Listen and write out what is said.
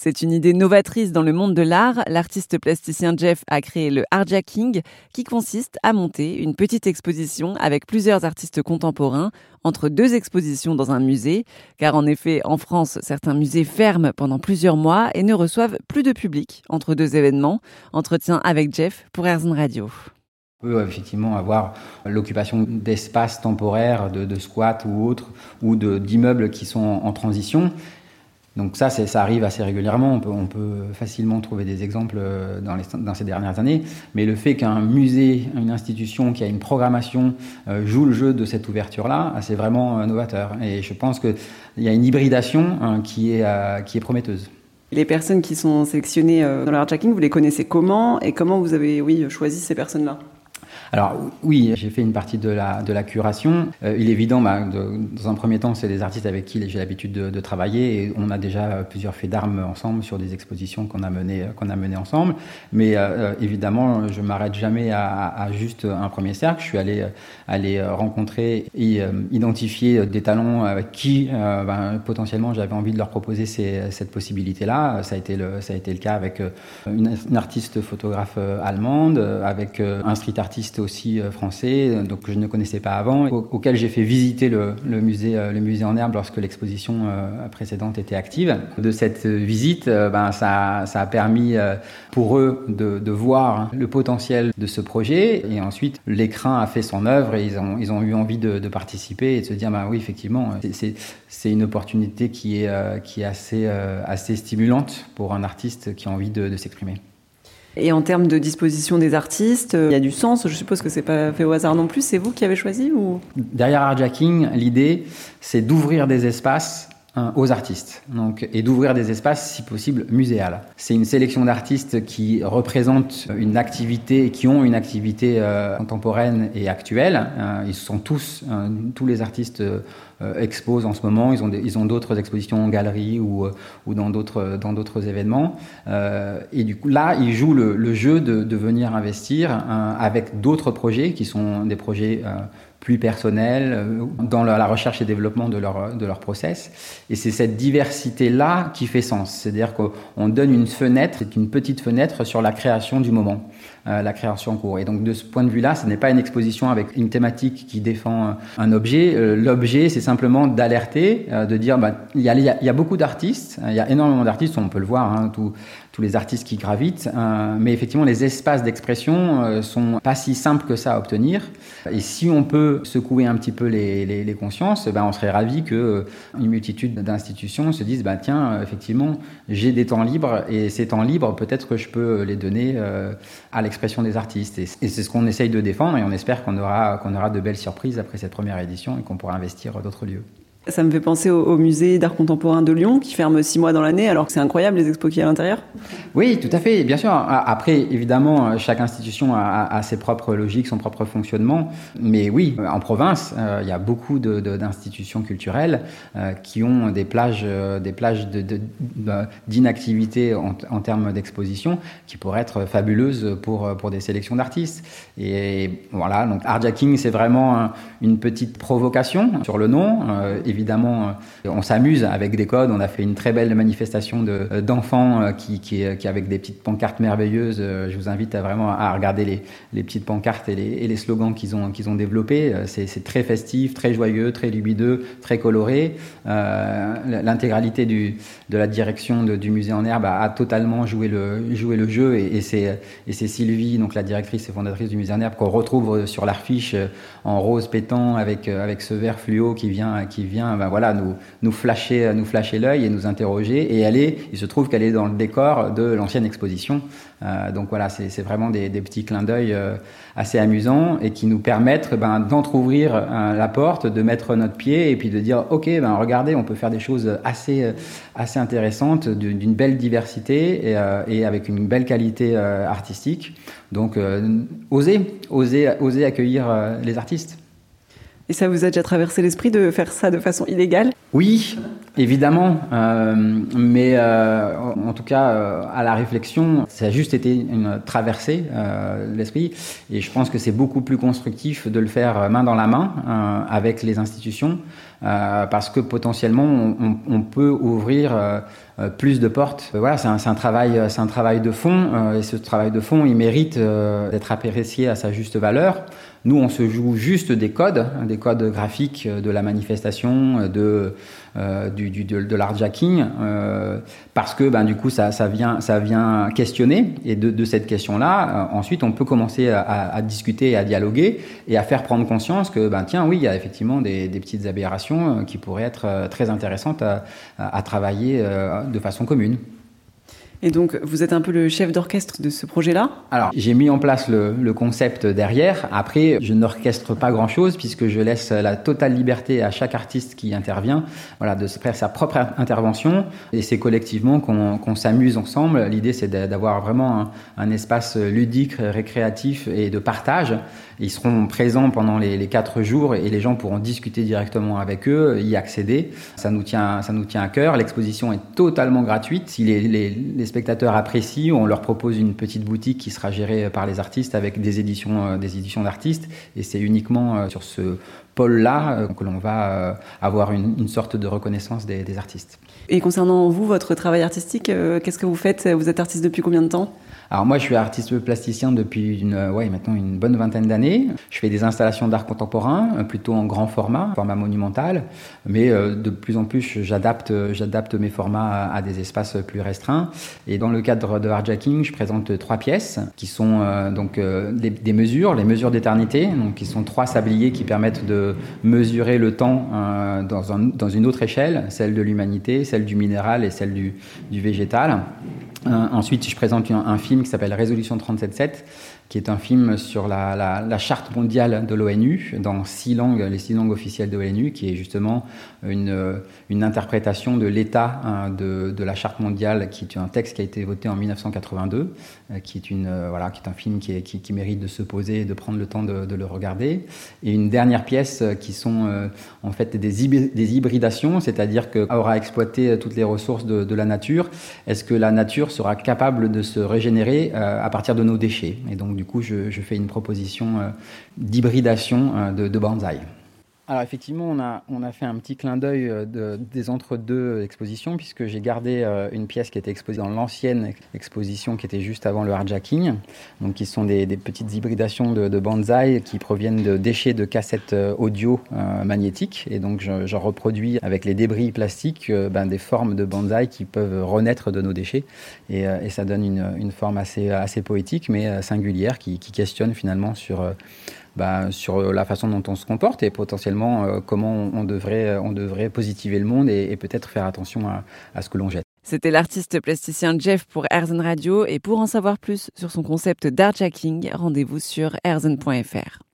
C'est une idée novatrice dans le monde de l'art. L'artiste plasticien Jeff a créé le Artjacking, qui consiste à monter une petite exposition avec plusieurs artistes contemporains entre deux expositions dans un musée. Car en effet, en France, certains musées ferment pendant plusieurs mois et ne reçoivent plus de public entre deux événements. Entretien avec Jeff pour Airzone Radio. Peut effectivement avoir l'occupation d'espaces temporaires, de squats ou autres, ou d'immeubles qui sont en transition. Donc ça, ça arrive assez régulièrement. On peut, facilement trouver des exemples euh, dans, ces dernières années. Mais le fait qu'un musée, une institution qui a une programmation euh, joue le jeu de cette ouverture-là, ah, c'est vraiment euh, novateur. Et je pense qu'il y a une hybridation hein, qui, est, prometteuse. Les personnes qui sont sélectionnées dans l'Artjacking, vous les connaissez comment? Et comment vous avez oui, choisi ces personnes-là? Alors oui, j'ai fait une partie de la, de la curation. Euh, il est évident, bah, dans un premier temps, c'est des artistes avec qui j'ai l'habitude de, travailler et on a déjà plusieurs faits d'armes ensemble sur des expositions qu'on a menées qu'on a ensemble. Mais euh, évidemment, je m'arrête jamais à, juste un premier cercle. Je suis allé aller rencontrer et euh, identifier des talents avec qui ben, potentiellement j'avais envie de leur proposer cette possibilité-là. Ça a été le ça a été le cas avec une, une artiste photographe allemande, avec un street artiste aussi euh, français, euh, donc que je ne connaissais pas avant, auquel j'ai fait visiter le, musée, euh, le musée en herbe lorsque l'exposition précédente était active. De cette visite, ben, ça, ça a permis pour eux de, voir le potentiel de ce projet. Et ensuite, l'écran a fait son œuvre et ils ont, ils ont eu envie de, participer et de se dire, ben oui, effectivement, c'est une opportunité qui est, qui est assez, assez stimulante pour un artiste qui a envie de s'exprimer. Et en termes de disposition des artistes, il y a du sens. Je suppose que c'est pas fait au hasard non plus. C'est vous qui avez choisi ou? Derrière Artjacking, l'idée, c'est d'ouvrir des espaces aux artistes donc, et d'ouvrir des espaces, si possible, muséales. C'est une sélection d'artistes qui représentent une activité, qui ont une activité euh, contemporaine et actuelle. Hein. ils sont tous, tous les artistes euh, exposent en ce moment. Ils ont, d'autres expositions en galerie ou, euh, ou dans d'autres dans d'autres événements. Euh, et du coup, là, ils jouent le, le jeu de, de, venir investir avec d'autres projets qui sont des projets plus personnels dans la recherche et développement de leur, de leur process. Et c'est cette diversité-là qui fait sens. C'est-à-dire qu'on donne une fenêtre, une petite fenêtre sur la création du moment. Euh, la création en cours. Et donc de ce point de vue-là, ce n'est pas une exposition avec une thématique qui défend euh, un objet. Euh, l'objet, c'est simplement d'alerter, de dire, bah, il, y a, il y a beaucoup d'artistes, il y a énormément d'artistes, on peut le voir, hein, tout, les artistes qui gravitent. Euh, mais effectivement, les espaces d'expression euh, sont pas si simples que ça à obtenir. Et si on peut secouer un petit peu les, les, consciences, ben on serait ravi que euh, une multitude d'institutions se disent, bah, tiens, effectivement, j'ai des temps libres et ces temps libres, peut-être que je peux les donner à l'expression des artistes. Et, c'est ce qu'on essaye de défendre et on espère qu'on aura, qu'on aura de belles surprises après cette première édition et qu'on pourra investir d'autres lieux. Ça me fait penser au, musée d'art contemporain de Lyon qui ferme six mois dans l'année, alors que c'est incroyable les expos qu'il y a à l'intérieur. Oui, tout à fait, bien sûr. Après, évidemment, chaque institution a, ses propres logiques, son propre fonctionnement. Mais oui, en province, euh, il y a beaucoup d'institutions culturelles euh, qui ont des plages, euh, des plages d'inactivité en, termes d'exposition qui pourraient être fabuleuses pour, des sélections d'artistes. Et voilà, donc Artjacking, c'est vraiment une petite provocation sur le nom. Évidemment, euh, on s'amuse avec des codes. On a fait une très belle manifestation euh, d'enfants euh, qui, qui, qui, avec des petites pancartes merveilleuses. Je vous invite à vraiment à regarder les, les petites pancartes et les, et les slogans qu'ils ont, qu'ils ont développés. C'est très festif, très joyeux, très lumineux, très coloré. L'intégralité de la direction du musée en herbe a, totalement joué le, le jeu et, et c'est Sylvie, donc la directrice et fondatrice du musée en herbe, qu'on retrouve sur l'affiche en rose pétant avec, avec ce vert fluo qui vient, qui vient ben voilà, nous, nous flasher, nous flasher l'œil et nous interroger. Et elle il se trouve qu'elle est dans le décor de l'ancienne exposition. Euh, donc voilà, c'est vraiment des, petits clins d'œil euh, assez amusants et qui nous permettent ben, d'entrouvrir euh, la porte, de mettre notre pied et puis de dire ok, ben regardez, on peut faire des choses assez assez intéressantes, d'une belle diversité et, et, avec une belle qualité artistique. Donc oser, oser, oser accueillir les artistes. Et ça vous a déjà traversé l'esprit de faire ça de façon illégale Oui, évidemment, euh, mais euh, en tout cas, euh, à la réflexion, ça a juste été une traversée de l'esprit, et je pense que c'est beaucoup plus constructif de le faire main dans la main avec les institutions, parce que potentiellement, on, on peut ouvrir plus de portes. Voilà, c'est un, un, travail, c'est un travail de fond, et ce travail de fond, il mérite d'être apprécié à sa juste valeur. Nous, on se joue juste des codes, hein, des codes graphiques de la manifestation, de, euh, du, du, de, de l'artjacking, euh, parce que ben, du coup, ça, ça, vient, ça vient questionner. Et de, cette question-là, euh, ensuite, on peut commencer à, à, discuter, à dialoguer et à faire prendre conscience que, ben, tiens, oui, il y a effectivement des, petites aberrations euh, qui pourraient être euh, très intéressantes à, à travailler de façon commune. Et donc, vous êtes un peu le chef d'orchestre de ce projet-là Alors, j'ai mis en place le, concept derrière. Après, je n'orchestre pas grand-chose puisque je laisse la totale liberté à chaque artiste qui intervient voilà, de faire sa propre intervention. Et c'est collectivement qu'on qu s'amuse ensemble. L'idée, c'est d'avoir vraiment un, espace ludique, récréatif et de partage. Ils seront présents pendant les, quatre jours et les gens pourront discuter directement avec eux, y accéder. Ça nous tient, ça nous tient à cœur. L'exposition est totalement gratuite. Si les spectateurs apprécient, on leur propose une petite boutique qui sera gérée par les artistes avec des éditions, euh, des éditions d'artistes. Et c'est uniquement euh, sur ce pôle-là euh, que l'on va avoir une, une, sorte de reconnaissance des, des, artistes. Et concernant vous, votre travail artistique, qu'est-ce que vous faites? Vous êtes artiste depuis combien de temps? Alors moi, je suis artiste plasticien depuis une, ouais, maintenant une bonne vingtaine d'années. Je fais des installations d'art contemporain, plutôt en grand format, format monumental, mais euh, de plus en plus, j'adapte, j'adapte mes formats à, à, des espaces plus restreints. Et dans le cadre de Hardjacking, je présente trois pièces qui sont euh, donc euh, des, des, mesures, les mesures d'éternité, donc qui sont trois sabliers qui permettent de mesurer le temps euh, dans, un, dans une autre échelle, celle de l'humanité, celle du minéral et celle du, du végétal. Euh, ensuite, je présente un, un film qui s'appelle Résolution 37.7, qui est un film sur la, la, charte mondiale de l'ONU, dans six langues, les six langues officielles de l'ONU, qui est justement une, une interprétation de l'état hein, de, de, la charte mondiale, qui est un texte qui a été voté en 1982, euh, qui est, une, euh, voilà, qui est un film qui, qui, mérite de se poser et de prendre le temps de, le regarder. Et une dernière pièce euh, qui sont en fait des, des hybridations, c'est-à-dire qu'aura exploité toutes les ressources de, de la nature, est-ce que la nature sera capable de se régénérer à partir de nos déchets? Et donc du coup, je, fais une proposition euh, d'hybridation euh, de, de bonsaï. Alors effectivement, on a, on a fait un petit clin d'œil euh, de, des entre-deux expositions, puisque j'ai gardé euh, une pièce qui était exposée dans l'ancienne exposition qui était juste avant le hardjacking, donc qui sont des, des petites hybridations de, de bonsaï qui proviennent de déchets de cassettes euh, audio euh, magnétiques, et donc je, je, reproduis avec les débris plastiques ben, des formes de bonsaï qui peuvent renaître de nos déchets, et, et ça donne une, une, forme assez, assez poétique, mais singulière, qui, qui questionne finalement sur bah, sur la façon dont on se comporte et potentiellement euh, comment on, devrait, on devrait positiver le monde et, peut-être faire attention à, ce que l'on jette. C'était l'artiste plasticien Jeff pour Airzen Radio et pour en savoir plus sur son concept d'artjacking, rendez-vous sur airzen.fr.